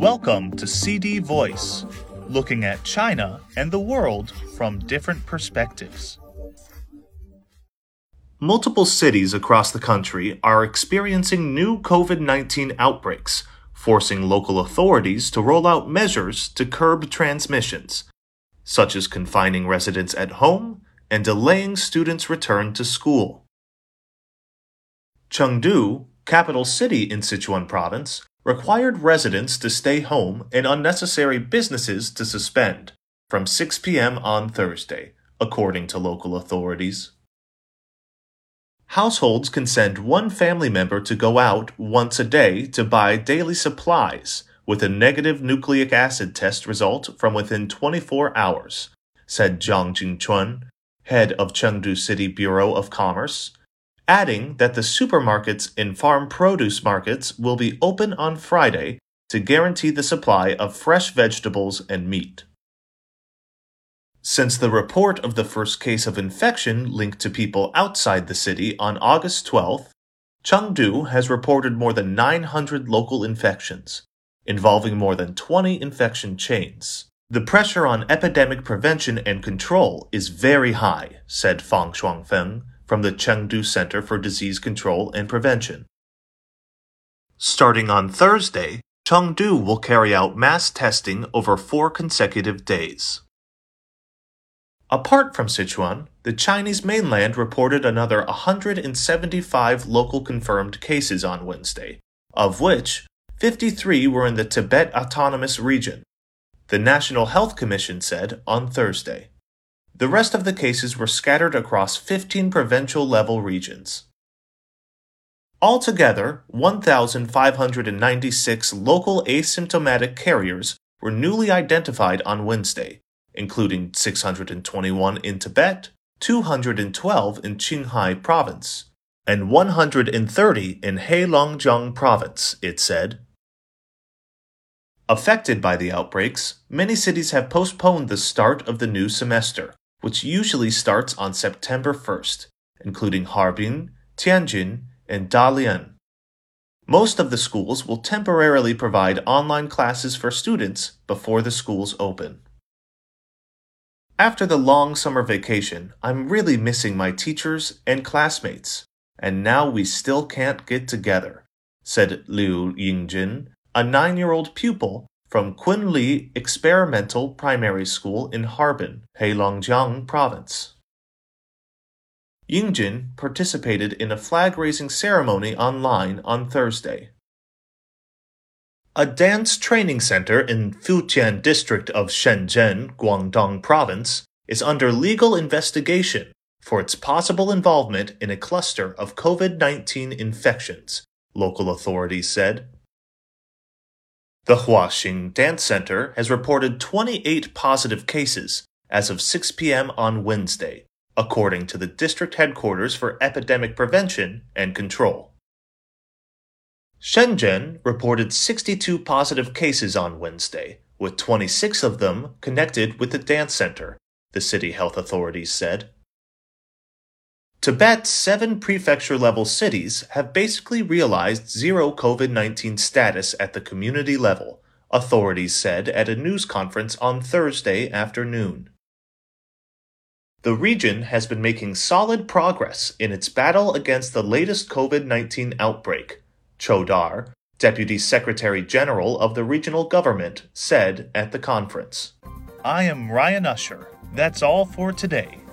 Welcome to CD Voice, looking at China and the world from different perspectives. Multiple cities across the country are experiencing new COVID 19 outbreaks, forcing local authorities to roll out measures to curb transmissions, such as confining residents at home and delaying students' return to school. Chengdu, capital city in Sichuan province, required residents to stay home and unnecessary businesses to suspend from 6 p.m. on Thursday, according to local authorities. Households can send one family member to go out once a day to buy daily supplies with a negative nucleic acid test result from within 24 hours, said Zhang Jinquan, head of Chengdu City Bureau of Commerce, adding that the supermarkets and farm produce markets will be open on Friday to guarantee the supply of fresh vegetables and meat. Since the report of the first case of infection linked to people outside the city on August 12th, Chengdu has reported more than 900 local infections, involving more than 20 infection chains. The pressure on epidemic prevention and control is very high, said Fan Shuangfeng, from the Chengdu Center for Disease Control and Prevention. Starting on Thursday, Chengdu will carry out mass testing over four consecutive days. Apart from Sichuan, the Chinese mainland reported another 175 local confirmed cases on Wednesday, of which 53 were in the Tibet Autonomous Region, the National Health Commission said on Thursday. The rest of the cases were scattered across 15 provincial level regions. Altogether, 1,596 local asymptomatic carriers were newly identified on Wednesday, including 621 in Tibet, 212 in Qinghai province, and 130 in Heilongjiang province, it said. Affected by the outbreaks, many cities have postponed the start of the new semester which usually starts on September 1st, including Harbin, Tianjin, and Dalian. Most of the schools will temporarily provide online classes for students before the schools open. After the long summer vacation, I'm really missing my teachers and classmates, and now we still can't get together, said Liu Yingjin, a nine year old pupil from Kunli Experimental Primary School in Harbin, Heilongjiang Province. Yingjin participated in a flag raising ceremony online on Thursday. A dance training center in Futian district of Shenzhen, Guangdong Province, is under legal investigation for its possible involvement in a cluster of COVID 19 infections, local authorities said. The Huaxing Dance Center has reported 28 positive cases as of 6 p.m. on Wednesday, according to the district headquarters for epidemic prevention and control. Shenzhen reported 62 positive cases on Wednesday, with 26 of them connected with the dance center, the city health authorities said. Tibet's seven prefecture level cities have basically realized zero COVID 19 status at the community level, authorities said at a news conference on Thursday afternoon. The region has been making solid progress in its battle against the latest COVID 19 outbreak, Chodar, Deputy Secretary General of the regional government, said at the conference. I am Ryan Usher. That's all for today.